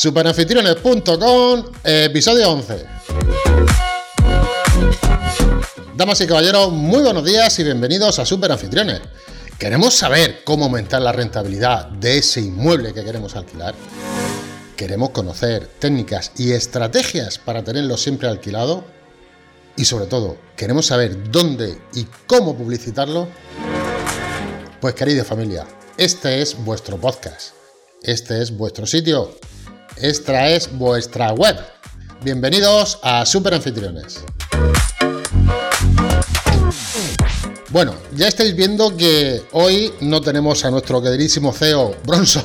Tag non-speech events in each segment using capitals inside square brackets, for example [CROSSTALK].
Superanfitriones.com, episodio 11. Damas y caballeros, muy buenos días y bienvenidos a Superanfitriones. ¿Queremos saber cómo aumentar la rentabilidad de ese inmueble que queremos alquilar? ¿Queremos conocer técnicas y estrategias para tenerlo siempre alquilado? Y sobre todo, ¿queremos saber dónde y cómo publicitarlo? Pues querida familia, este es vuestro podcast. Este es vuestro sitio. Esta es vuestra web. Bienvenidos a Super Anfitriones. Bueno, ya estáis viendo que hoy no tenemos a nuestro queridísimo CEO Bronson,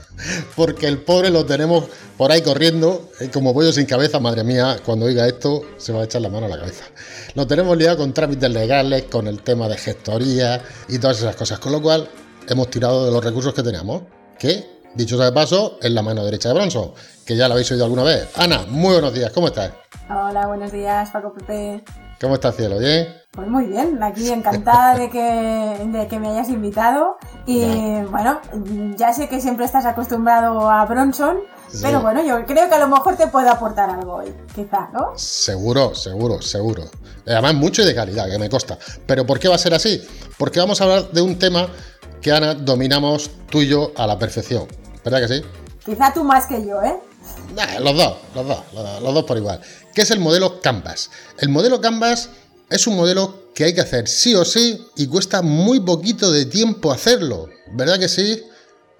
[LAUGHS] porque el pobre lo tenemos por ahí corriendo, y como pollo sin cabeza, madre mía, cuando oiga esto se va a echar la mano a la cabeza. Lo tenemos liado con trámites legales, con el tema de gestoría y todas esas cosas, con lo cual hemos tirado de los recursos que teníamos, que, dicho sea de paso, es la mano derecha de Bronson, que ya lo habéis oído alguna vez. Ana, muy buenos días, ¿cómo estás? Hola, buenos días, Paco Pepe. ¿Cómo estás, cielo? ¿Bien? Pues muy bien, aquí encantada de que, de que me hayas invitado. Y bueno, ya sé que siempre estás acostumbrado a Bronson, pero bueno, yo creo que a lo mejor te puedo aportar algo hoy, quizá, ¿no? Seguro, seguro, seguro. Además, mucho y de calidad, que me consta. Pero ¿por qué va a ser así? Porque vamos a hablar de un tema que, Ana, dominamos tú y yo a la perfección. ¿Verdad que sí? Quizá tú más que yo, ¿eh? los dos, los dos, los dos por igual. ¿Qué es el modelo Canvas? El modelo Canvas es un modelo que hay que hacer sí o sí y cuesta muy poquito de tiempo hacerlo. ¿Verdad que sí,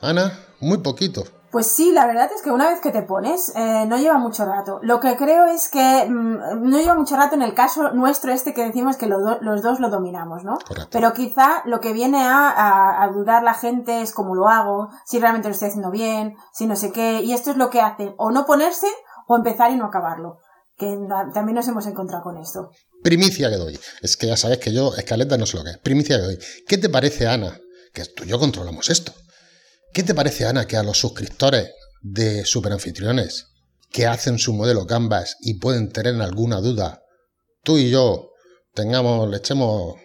Ana? Muy poquito. Pues sí, la verdad es que una vez que te pones, eh, no lleva mucho rato. Lo que creo es que mm, no lleva mucho rato en el caso nuestro este que decimos que los dos lo dominamos, ¿no? Correcto. Pero quizá lo que viene a, a, dudar la gente es cómo lo hago, si realmente lo estoy haciendo bien, si no sé qué. Y esto es lo que hace, o no ponerse o empezar y no acabarlo. Que también nos hemos encontrado con esto. Primicia que doy. Es que ya sabes que yo, escaleta, no sé lo que es. Primicia que doy. ¿Qué te parece, Ana? Que tú y yo controlamos esto. ¿Qué te parece, Ana, que a los suscriptores de Superanfitriones que hacen su modelo Canvas y pueden tener alguna duda, tú y yo tengamos, le echemos,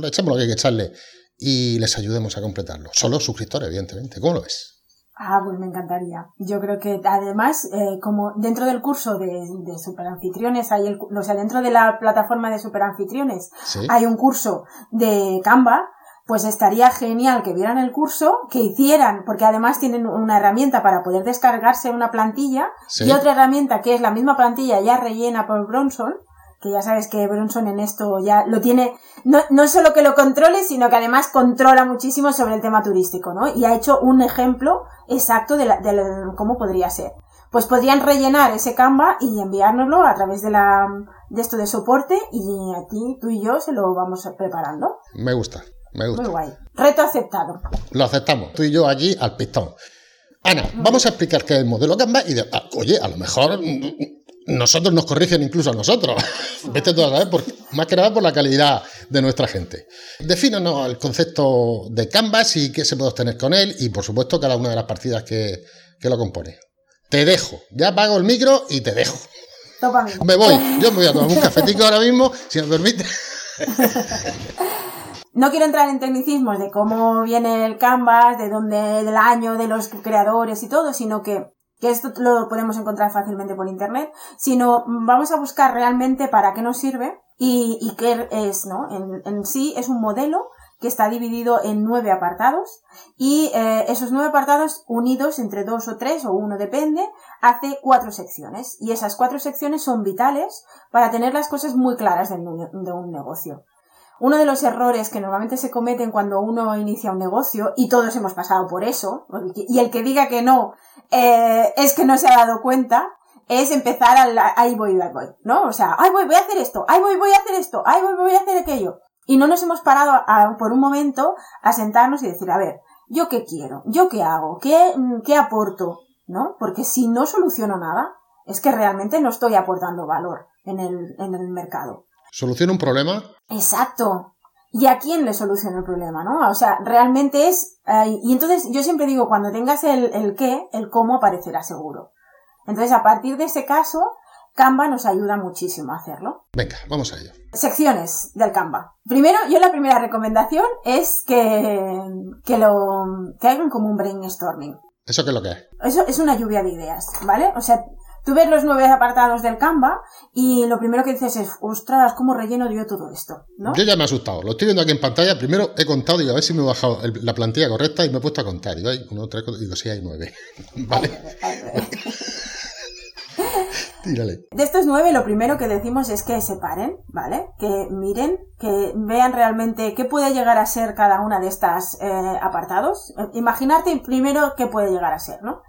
le echemos lo que hay que echarle y les ayudemos a completarlo? Solo suscriptores, evidentemente. ¿Cómo lo ves? Ah, pues me encantaría. Yo creo que además, eh, como dentro del curso de, de superanfitriones hay el, o sea, dentro de la plataforma de superanfitriones ¿Sí? hay un curso de Canva, pues estaría genial que vieran el curso, que hicieran, porque además tienen una herramienta para poder descargarse una plantilla ¿Sí? y otra herramienta que es la misma plantilla ya rellena por Bronson, que ya sabes que Bronson en esto ya lo tiene, no, no solo que lo controle, sino que además controla muchísimo sobre el tema turístico, ¿no? Y ha hecho un ejemplo exacto de, la, de la, cómo podría ser. Pues podrían rellenar ese Canva y enviárnoslo a través de la, de esto de soporte y aquí tú y yo se lo vamos preparando. Me gusta. Me gusta. Muy guay. Reto aceptado. Lo aceptamos. Tú y yo allí al pistón. Ana, vamos a explicar qué es el modelo Canva y de, ah, oye, a lo mejor nosotros nos corrigen incluso a nosotros. [LAUGHS] Vete tú a saber, por, más que nada por la calidad de nuestra gente. Defínanos el concepto de Canvas y qué se puede obtener con él y, por supuesto, cada una de las partidas que, que lo compone. Te dejo. Ya apago el micro y te dejo. Topa Me voy. Yo me voy a tomar un cafetico ahora mismo, si me permite. [LAUGHS] No quiero entrar en tecnicismos de cómo viene el Canvas, de dónde, del año, de los creadores y todo, sino que, que esto lo podemos encontrar fácilmente por internet, sino vamos a buscar realmente para qué nos sirve y, y qué es, ¿no? En, en, sí es un modelo que está dividido en nueve apartados y eh, esos nueve apartados unidos entre dos o tres o uno depende hace cuatro secciones y esas cuatro secciones son vitales para tener las cosas muy claras de un, de un negocio. Uno de los errores que normalmente se cometen cuando uno inicia un negocio, y todos hemos pasado por eso, y el que diga que no, eh, es que no se ha dado cuenta, es empezar al, ahí voy, ahí voy, ¿no? O sea, ahí voy, voy a hacer esto, ahí voy, voy a hacer esto, ahí voy, voy a hacer aquello. Y no nos hemos parado a, por un momento a sentarnos y decir, a ver, ¿yo qué quiero? ¿Yo qué hago? ¿Qué, qué aporto? ¿No? Porque si no soluciono nada, es que realmente no estoy aportando valor en el, en el mercado. ¿Soluciona un problema? Exacto. ¿Y a quién le soluciona el problema, no? O sea, realmente es... Eh, y entonces yo siempre digo, cuando tengas el, el qué, el cómo aparecerá seguro. Entonces, a partir de ese caso, Canva nos ayuda muchísimo a hacerlo. Venga, vamos a ello. Secciones del Canva. Primero, yo la primera recomendación es que, que lo, que hagan como un brainstorming. ¿Eso qué es lo que es? Eso es una lluvia de ideas, ¿vale? O sea, tú ves los nueve apartados del Canva y lo primero que dices es, ostras, ¿cómo relleno yo todo esto? ¿no? Yo ya me he asustado. Lo estoy viendo aquí en pantalla. Primero he contado y a ver si me he bajado el- la plantilla correcta y me he puesto a contar. Digo, hay uno, tres, cuatro, digo, sí, hay nueve. [LAUGHS] Vale, [LAUGHS] tírale. De estos nueve, lo primero que decimos es que separen, ¿vale? Que miren, que vean realmente qué puede llegar a ser cada una de estas eh, apartados. Imaginarte primero qué puede llegar a ser, ¿no?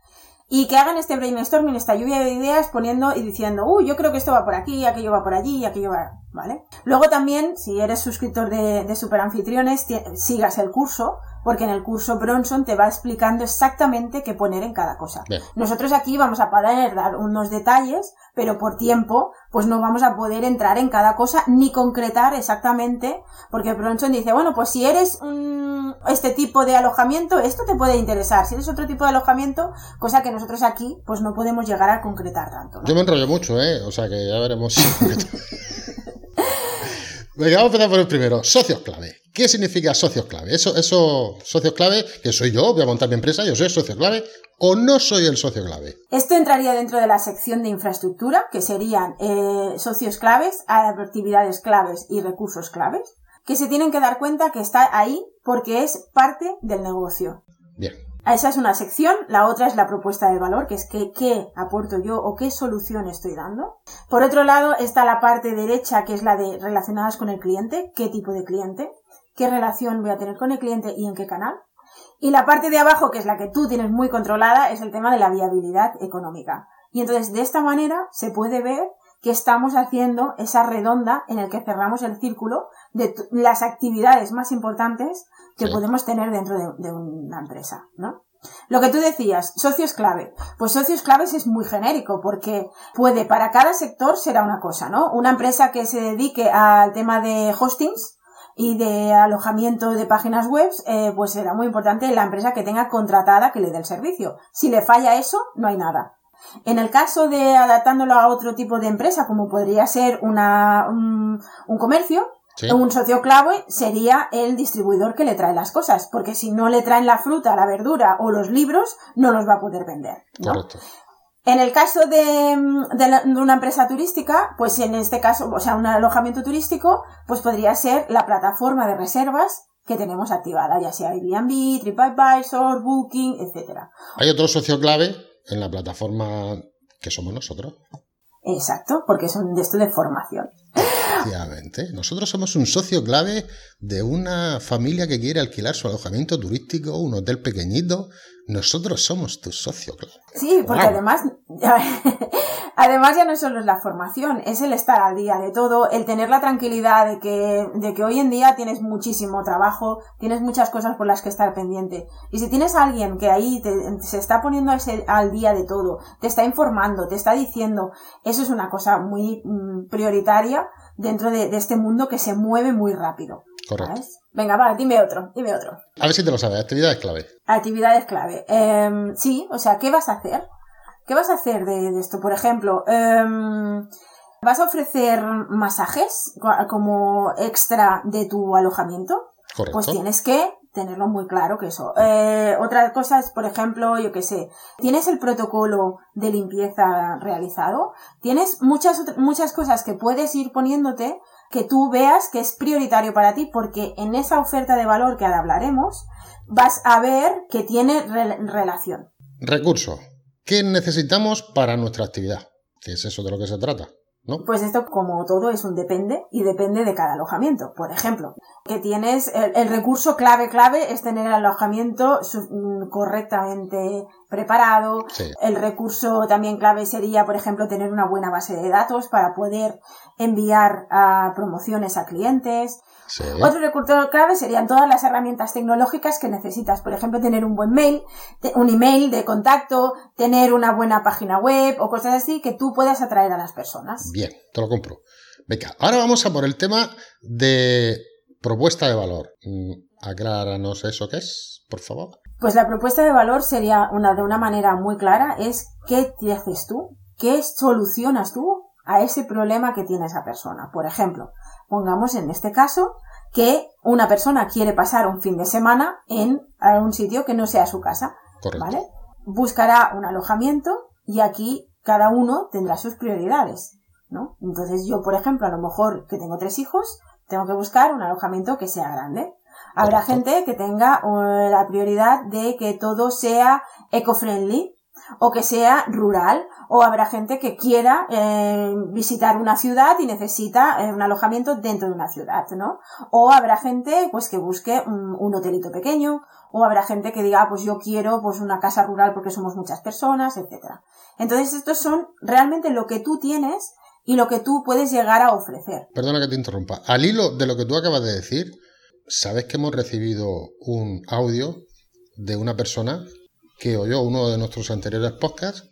Y que hagan este brainstorming, esta lluvia de ideas, poniendo y diciendo, uy, yo creo que esto va por aquí, aquello va por allí, aquello va, ¿vale? Luego también, si eres suscriptor de, de Super Anfitriones, ti- sigas el curso, porque en el curso Bronson te va explicando exactamente qué poner en cada cosa. Bien. Nosotros aquí vamos a poder dar unos detalles, pero por tiempo, pues no vamos a poder entrar en cada cosa ni concretar exactamente, porque Bronson dice, bueno, pues si eres mm, este tipo de alojamiento, esto te puede interesar. Si eres otro tipo de alojamiento, cosa que nosotros aquí, pues no podemos llegar a concretar tanto. ¿no? Yo me enrollo mucho, ¿eh? O sea que ya veremos. [LAUGHS] Venga, vamos a empezar por el primero. Socios clave. ¿Qué significa socios clave? Eso, eso, socios clave, que soy yo, voy a montar mi empresa, yo soy socio clave, o no soy el socio clave. Esto entraría dentro de la sección de infraestructura, que serían eh, socios claves, actividades claves y recursos claves, que se tienen que dar cuenta que está ahí porque es parte del negocio. Bien. Esa es una sección, la otra es la propuesta de valor, que es qué aporto yo o qué solución estoy dando. Por otro lado está la parte derecha, que es la de relacionadas con el cliente, qué tipo de cliente, qué relación voy a tener con el cliente y en qué canal. Y la parte de abajo, que es la que tú tienes muy controlada, es el tema de la viabilidad económica. Y entonces de esta manera se puede ver que estamos haciendo esa redonda en el que cerramos el círculo de las actividades más importantes que Sí. podemos tener dentro de, de una empresa, ¿no? Lo que tú decías, socios clave. Pues socios claves es muy genérico porque puede, para cada sector será una cosa, ¿no? Una empresa que se dedique al tema de hostings y de alojamiento de páginas web, eh, pues será muy importante la empresa que tenga contratada que le dé el servicio. Si le falla eso, no hay nada. En el caso de adaptándolo a otro tipo de empresa, como podría ser una, un, un comercio, Sí. un socio clave sería el distribuidor que le trae las cosas, porque si no le traen la fruta, la verdura o los libros, no los va a poder vender. ¿no? Correcto. En el caso de, de la- de una empresa turística, pues en este caso, o sea, un alojamiento turístico, pues podría ser la plataforma de reservas que tenemos activada, ya sea Airbnb, TripAdvisor, Booking, etcétera. Hay otro socio clave en la plataforma que somos nosotros. Exacto, porque es un de esto de formación. Efectivamente. Nosotros somos un socio clave de una familia que quiere alquilar su alojamiento turístico, un hotel pequeñito. Nosotros somos tu socio clave. Sí, porque además, [LAUGHS] además ya no solo es la formación, es el estar al día de todo, el tener la tranquilidad de que, de que hoy en día tienes muchísimo trabajo, tienes muchas cosas por las que estar pendiente. Y si tienes a alguien que ahí te- se está poniendo al día de todo, te está informando, te está diciendo, eso es una cosa muy mm, prioritaria dentro de, de este mundo que se mueve muy rápido. Correcto. ¿sabes? Venga, va, dime otro, dime otro. A ver si te lo sabes. Actividades clave. Actividades clave. Em, sí, o sea, ¿qué vas a hacer? ¿Qué vas a hacer de, de esto? Por ejemplo, em, ¿vas a ofrecer masajes co- como extra de tu alojamiento? Correcto. Pues tienes que tenerlo muy claro que eso. Eh, otra cosa es, por ejemplo, yo qué sé, ¿tienes el protocolo de limpieza realizado? Tienes muchas, muchas cosas que puedes ir poniéndote que tú veas que es prioritario para ti porque en esa oferta de valor que ahora hablaremos vas a ver que tiene re- relación. Recursos. ¿Qué necesitamos para nuestra actividad? Que es eso de lo que se trata, ¿no? Pues esto, como todo, es un depende y depende de cada alojamiento. Por ejemplo, que tienes el, el recurso clave, clave es tener el alojamiento su- mm, correctamente preparado. Sí. El recurso también clave sería, por ejemplo, tener una buena base de datos para poder enviar a promociones a clientes. Sí. Otro recurso clave serían todas las herramientas tecnológicas que necesitas. Por ejemplo, tener un buen mail, un email de contacto, tener una buena página web o cosas así que tú puedas atraer a las personas. Bien, te lo compro. Venga, ahora vamos a por el tema de propuesta de valor. Mm, Acláranos eso qué es, por favor. Pues la propuesta de valor sería una de una manera muy clara es qué te haces tú, qué solucionas tú a ese problema que tiene esa persona. Por ejemplo, pongamos en este caso que una persona quiere pasar un fin de semana en un sitio que no sea su casa, Correcto. ¿vale? buscará un alojamiento y aquí cada uno tendrá sus prioridades, ¿no? Entonces yo, por ejemplo, a lo mejor que tengo tres hijos, tengo que buscar un alojamiento que sea grande. Habrá gente que tenga uh, la prioridad de que todo sea eco-friendly o que sea rural o habrá gente que quiera eh, visitar una ciudad y necesita eh, un alojamiento dentro de una ciudad, ¿no? O habrá gente pues que busque un, un, hotelito pequeño o habrá gente que diga ah, pues yo quiero pues una casa rural porque somos muchas personas, etcétera. Entonces estos son realmente lo que tú tienes y lo que tú puedes llegar a ofrecer. Perdona que te interrumpa. Al hilo de lo que tú acabas de decir, sabes que hemos recibido un audio de una persona que oyó uno de nuestros anteriores podcasts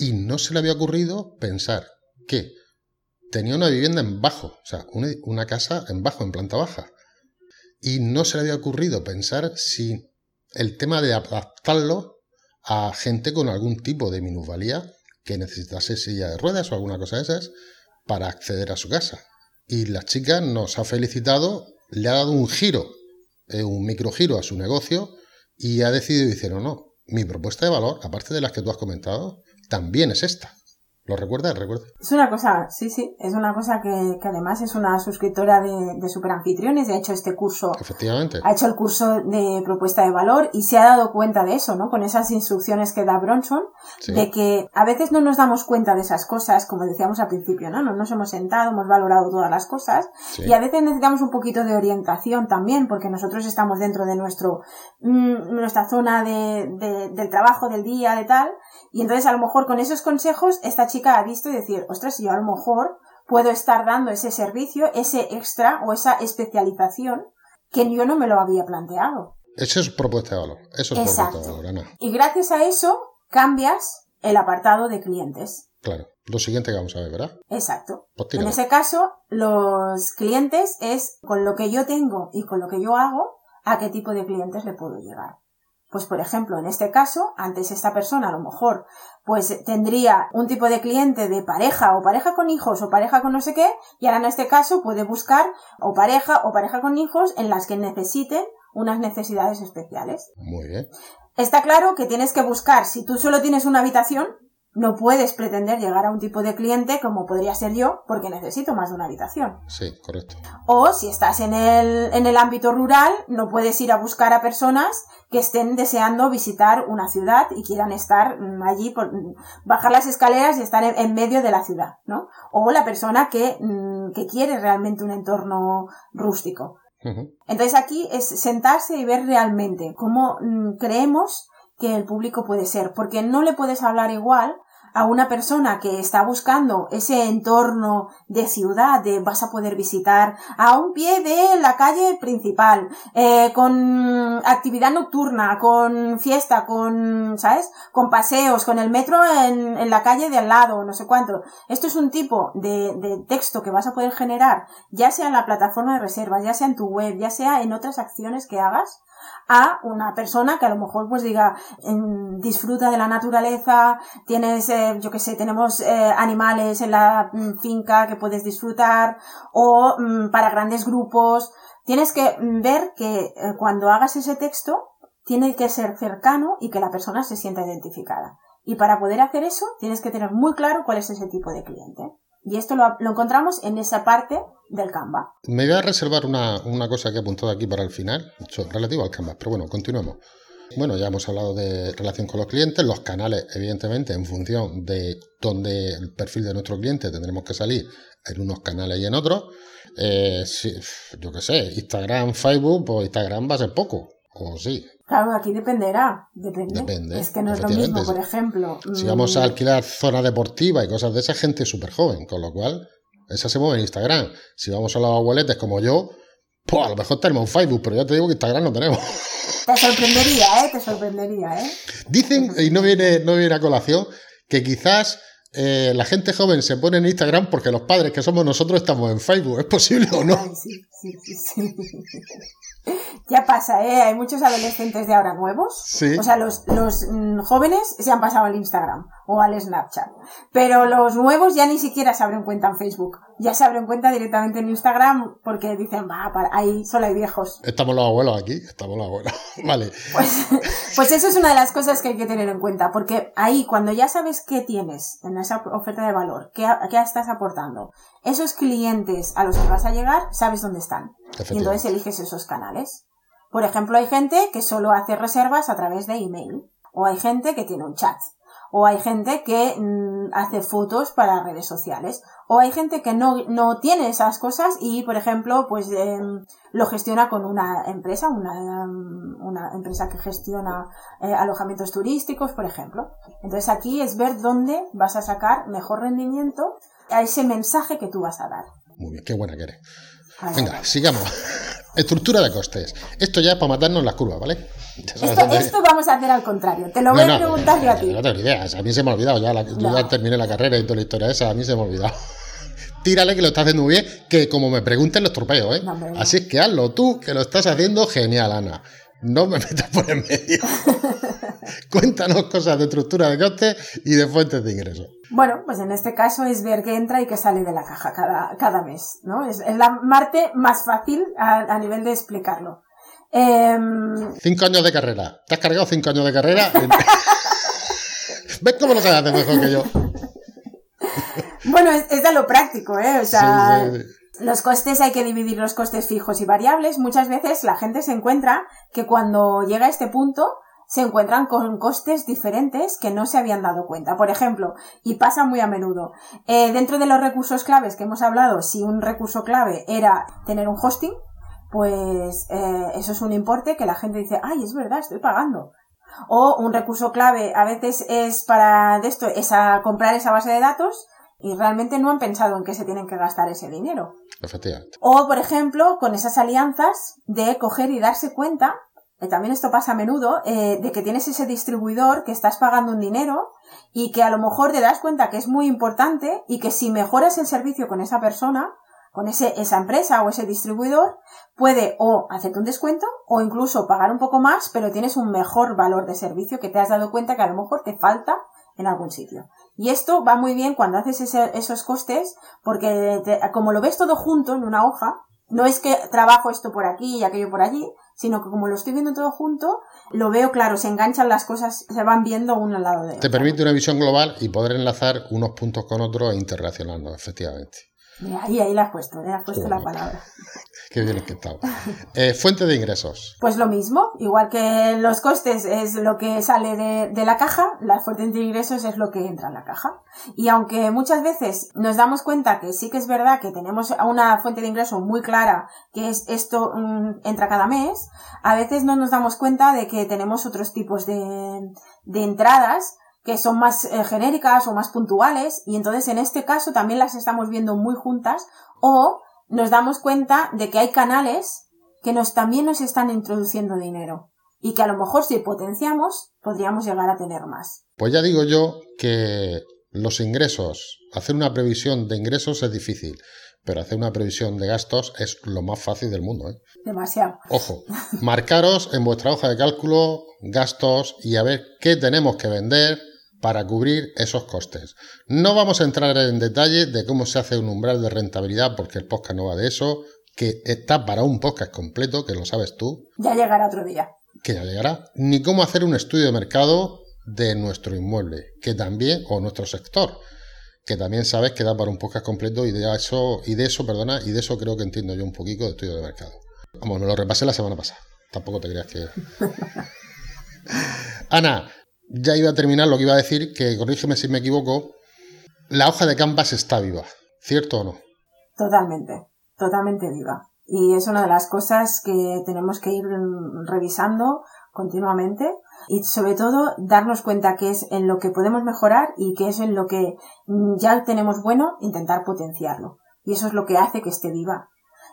y no se le había ocurrido pensar que tenía una vivienda en bajo, o sea, una, casa en bajo, en planta baja. Y no se le había ocurrido pensar si el tema de adaptarlo a gente con algún tipo de minusvalía que necesitase silla de ruedas o alguna cosa de esas para acceder a su casa. Y la chica nos ha felicitado, le ha dado un giro, eh, un microgiro a su negocio y ha decidido decir, no, mi propuesta de valor, aparte de las que tú has comentado, también es esta. ¿Lo recuerdas? ¿Recuerda? Es una cosa, sí, sí, es una cosa que, que además es una suscriptora de, de Superanfitriones, ha hecho este curso. Efectivamente. Ha hecho el curso de propuesta de valor y se ha dado cuenta de eso, ¿no? Con esas instrucciones que da Bronson, sí. de que a veces no nos damos cuenta de esas cosas, como decíamos al principio, ¿no? No nos hemos sentado, hemos valorado todas las cosas sí. y a veces necesitamos un poquito de orientación también, porque nosotros estamos dentro de nuestro, mmm, nuestra zona de, de, del trabajo, del día, de tal, y entonces a lo mejor con esos consejos esta chica ha visto y decir, ostras, yo a lo mejor puedo estar dando ese servicio, ese extra o esa especialización que yo no me lo había planteado. Eso es propuesta de valor. Eso es Exacto. propuesta de valor, Ana. Y gracias a eso cambias el apartado de clientes. Claro. Lo siguiente que vamos a ver, ¿verdad? Exacto. Pues en ese caso, los clientes es con lo que yo tengo y con lo que yo hago, a qué tipo de clientes le puedo llegar. Pues por ejemplo, en este caso, antes esta persona a lo mejor pues tendría un tipo de cliente de pareja o pareja con hijos o pareja con no sé qué y ahora en este caso puede buscar o pareja o pareja con hijos en las que necesiten unas necesidades especiales. Muy bien. Está claro que tienes que buscar, si tú solo tienes una habitación, no puedes pretender llegar a un tipo de cliente como podría ser yo porque necesito más de una habitación. Sí, correcto. O si estás en el, en el ámbito rural, no puedes ir a buscar a personas que estén deseando visitar una ciudad y quieran estar mm, allí, por, mm, bajar las escaleras y estar en, en, medio de la ciudad, ¿no? O la persona que, mm, que quiere realmente un entorno rústico. Uh -huh. Entonces aquí es sentarse y ver realmente cómo creemos que el público puede ser, porque no le puedes hablar igual a una persona que está buscando ese entorno de ciudad, de vas a poder visitar a un pie de la calle principal, eh, con actividad nocturna, con fiesta, con, ¿sabes? Con paseos, con el metro en, en la calle de al lado, no sé cuánto. Esto es un tipo de, de texto que vas a poder generar, ya sea en la plataforma de reservas, ya sea en tu web, ya sea en otras acciones que hagas, a una persona que a lo mejor pues diga en, disfruta de la naturaleza, tienes, eh, yo que sé, tenemos eh, animales en la mm, finca que puedes disfrutar o mm, para grandes grupos. Tienes que mm, ver que eh, cuando hagas ese texto tiene que ser cercano y que la persona se sienta identificada. Y para poder hacer eso tienes que tener muy claro cuál es ese tipo de cliente. Y esto lo, lo, encontramos en esa parte del Canva. Me voy a reservar una, una cosa que he apuntado aquí para el final, relativo al Canva, pero bueno, continuemos. Bueno, ya hemos hablado de relación con los clientes, los canales, evidentemente, en función de dónde el perfil de nuestro cliente tendremos que salir en unos canales y en otros. Eh, yo qué sé, Instagram, Facebook, pues Instagram va a ser poco, o sí. Claro, aquí dependerá. Depende. Depende. Es que no es lo mismo, por ejemplo. Si vamos a alquilar zona deportiva y cosas de esa gente súper joven, con lo cual, esa se mueve en Instagram. Si vamos a los abueletes como yo, pues a lo mejor tenemos un Facebook, pero ya te digo que Instagram no tenemos. [LAUGHS] Te sorprendería, ¿eh? Te sorprendería, ¿eh? Dicen, y no viene, no viene a colación, que quizás eh, la gente joven se pone en Instagram porque los padres que somos nosotros estamos en Facebook. ¿Es posible o no? Sí, sí, sí. [LAUGHS] Ya pasa, ¿eh? Hay muchos adolescentes de ahora nuevos. Sí. O sea, los, los mm, jóvenes se han pasado al Instagram o al Snapchat. Pero los nuevos ya ni siquiera se abren cuenta en Facebook. Ya se abren cuenta directamente en Instagram porque dicen, va, ahí solo hay viejos. Estamos los abuelos aquí, estamos los abuelos. [LAUGHS] vale. Pues, pues eso es una de las cosas que hay que tener en cuenta, porque ahí cuando ya sabes qué tienes en esa oferta de valor, qué, qué estás aportando, esos clientes a los que vas a llegar, sabes dónde están. Y entonces eliges esos canales. Por ejemplo, hay gente que solo hace reservas a través de email, o hay gente que tiene un chat, o hay gente que mm, hace fotos para redes sociales, o hay gente que no, no tiene esas cosas y, por ejemplo, pues em, lo gestiona con una empresa, una, em, una empresa que gestiona eh, alojamientos turísticos, por ejemplo. Entonces aquí es ver dónde vas a sacar mejor rendimiento a ese mensaje que tú vas a dar. Muy bien, qué buena que eres. Venga, sigamos. Estructura de costes. Esto ya es para matarnos las curvas, ¿vale? Esto, vamos a hacer al contrario. Te lo voy a preguntar yo a ti. No tengo ni idea. A mí se me ha olvidado ya. La, yo No. ya terminé la carrera y toda la historia esa. A mí se me ha olvidado. [LAUGHS] Tírale que lo estás haciendo muy bien. Que como me pregunten, lo estropeo, ¿eh? Así es que hazlo tú, que lo estás haciendo genial, Ana. No me [LAUGHS] metas por en medio. [LAUGHS] [LAUGHS] Cuéntanos cosas de estructura de costes y de fuentes de ingresos. Bueno, pues en este caso es ver qué entra y qué sale de la caja cada, cada mes, ¿no? Es, es la parte más fácil a, a nivel de explicarlo. Em, Cinco años de carrera. ¿Te has cargado cinco años de carrera? [LAUGHS] [LAUGHS] ¿Ves cómo lo sabes mejor que yo? bueno, es, es de lo práctico, ¿eh? O sea, Sí, sí, sí. los costes hay que dividir los costes fijos y variables. Muchas veces la gente se encuentra que cuando llega a este punto se encuentran con costes diferentes que no se habían dado cuenta. Por ejemplo, y pasa muy a menudo, eh, dentro de los recursos claves que hemos hablado, si un recurso clave era tener un hosting, pues eh, eso es un importe que la gente dice, ay, es verdad, estoy pagando. O un recurso clave a veces es para de esto, es a comprar esa base de datos y realmente no han pensado en qué se tienen que gastar ese dinero. Efectivamente. O, por ejemplo, con esas alianzas de coger y darse cuenta, eh, también esto pasa a menudo, eh, de que tienes ese distribuidor que estás pagando un dinero y que a lo mejor te das cuenta que es muy importante y que si mejoras el servicio con esa persona, con ese, esa empresa o ese distribuidor, puede o hacerte un descuento o incluso pagar un poco más, pero tienes un mejor valor de servicio que te has dado cuenta que a lo mejor te falta en algún sitio. Y esto va muy bien cuando haces ese- esos costes, porque te- como lo ves todo junto en una hoja, no es que trabajo esto por aquí y aquello por allí, sino que como lo estoy viendo todo junto, lo veo claro, se enganchan las cosas, se van viendo uno al lado de otro. Te permite una visión global y poder enlazar unos puntos con otros e interrelacionarnos, efectivamente. Ahí, ahí la has puesto, le has puesto la palabra. [LAUGHS] Qué bien que estamos. Eh, fuente de ingresos. Pues lo mismo, igual que los costes es lo que sale de, de la caja, la fuente de ingresos es lo que entra en la caja. Y aunque muchas veces nos damos cuenta que sí que es verdad que tenemos una fuente de ingreso muy clara, que es esto mm, entra cada mes, a veces no nos damos cuenta de que tenemos otros tipos de, de entradas que son más eh, genéricas o más puntuales y entonces en este caso también las estamos viendo muy juntas o nos damos cuenta de que hay canales que nos también nos están introduciendo dinero y que a lo mejor si potenciamos podríamos llegar a tener más. Pues ya digo yo que los ingresos, hacer una previsión de ingresos es difícil, pero hacer una previsión de gastos es lo más fácil del mundo. ¿eh? Demasiado. Ojo, marcaros en vuestra hoja de cálculo gastos y a ver qué tenemos que vender para cubrir esos costes. No vamos a entrar en detalle de cómo se hace un umbral de rentabilidad porque el podcast no va de eso, que está para un podcast completo, que lo sabes tú, Ya llegará otro día. que ya llegará, ni cómo hacer un estudio de mercado de nuestro inmueble, que también, o nuestro sector, que también sabes que da para un podcast completo y de eso, y de eso, perdona, y de eso creo que entiendo yo un poquito de estudio de mercado. Vamos, me lo repasé la semana pasada. Tampoco te creas que. [LAUGHS] Ana, ya iba a terminar lo que iba a decir, que corrígeme si me equivoco. La hoja de Canvas está viva, ¿cierto o no? Totalmente, totalmente viva. Y es una de las cosas que tenemos que ir revisando continuamente y sobre todo darnos cuenta que es en lo que podemos mejorar y que es en lo que ya tenemos bueno intentar potenciarlo. Y eso es lo que hace que esté viva.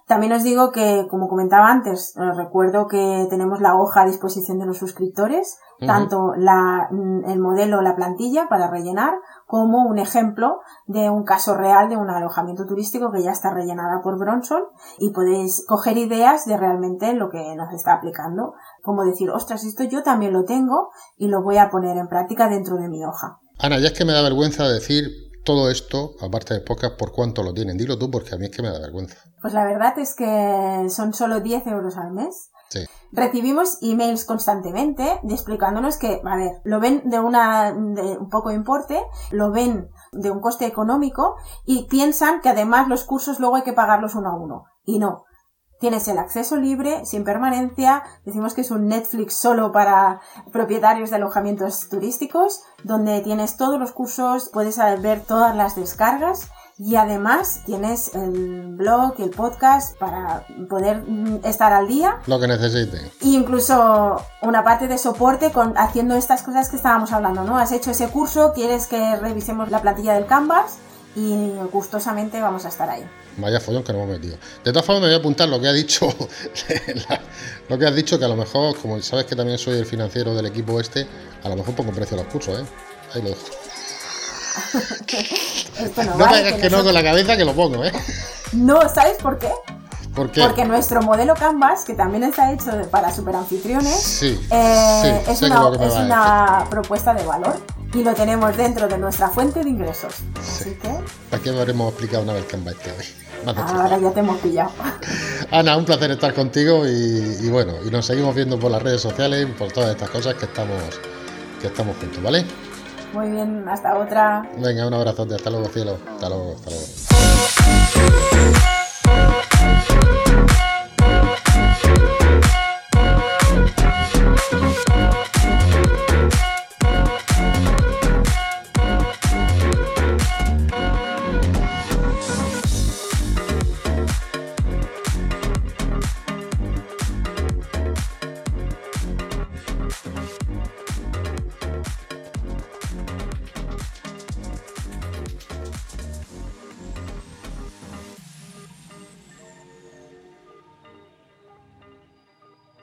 También os digo que, como comentaba antes, recuerdo que tenemos la hoja a disposición de los suscriptores, tanto la, mm, el modelo, la plantilla para rellenar, como un ejemplo de un caso real de un alojamiento turístico que ya está rellenada por Bronson y podéis coger ideas de realmente lo que nos está aplicando. Como decir, ostras, esto yo también lo tengo y lo voy a poner en práctica dentro de mi hoja. Ana, ya es que me da vergüenza decir todo esto, aparte de pocas, por cuánto lo tienen. Dilo tú porque a mí es que me da vergüenza. Pues la verdad es que son solo 10 euros al mes. Sí. Recibimos emails constantemente explicándonos que, a ver, lo ven de una, de un poco importe, lo ven de un coste económico y piensan que además los cursos luego hay que pagarlos uno a uno. Y no. Tienes el acceso libre, sin permanencia, decimos que es un Netflix solo para propietarios de alojamientos turísticos, donde tienes todos los cursos, puedes ver todas las descargas y además tienes el blog y el podcast para poder mm, estar al día. Lo que necesite. E incluso una parte de soporte con haciendo estas cosas que estábamos hablando, ¿no? Has hecho ese curso, quieres que revisemos la plantilla del Canvas y gustosamente vamos a estar ahí. Vaya follón que nos hemos metido. De todas formas, me voy a apuntar lo que ha dicho, [LAUGHS] lo que has dicho, que a lo mejor, como sabes que también soy el financiero del equipo este, a lo mejor pongo precio a los cursos, ¿eh? Ahí lo dejo. [LAUGHS] no, me hagas que, no con la cabeza que lo pongo, ¿eh? No, ¿sabes por qué? ¿Por qué? Porque nuestro modelo Canvas, que también está hecho para superanfitriones, sí, eh, sí, es, una, que es una propuesta de valor y lo tenemos dentro de nuestra fuente de ingresos. Así que... ¿Para qué lo habremos explicado una vez que este hoy? Ahora ya te hemos pillado. [LAUGHS] Ana, un placer estar contigo y, bueno, y nos seguimos viendo por las redes sociales y por todas estas cosas que estamos, que estamos juntos, ¿vale? Muy bien, hasta otra. Venga, un abrazote, hasta luego, cielo. Hasta luego, hasta luego.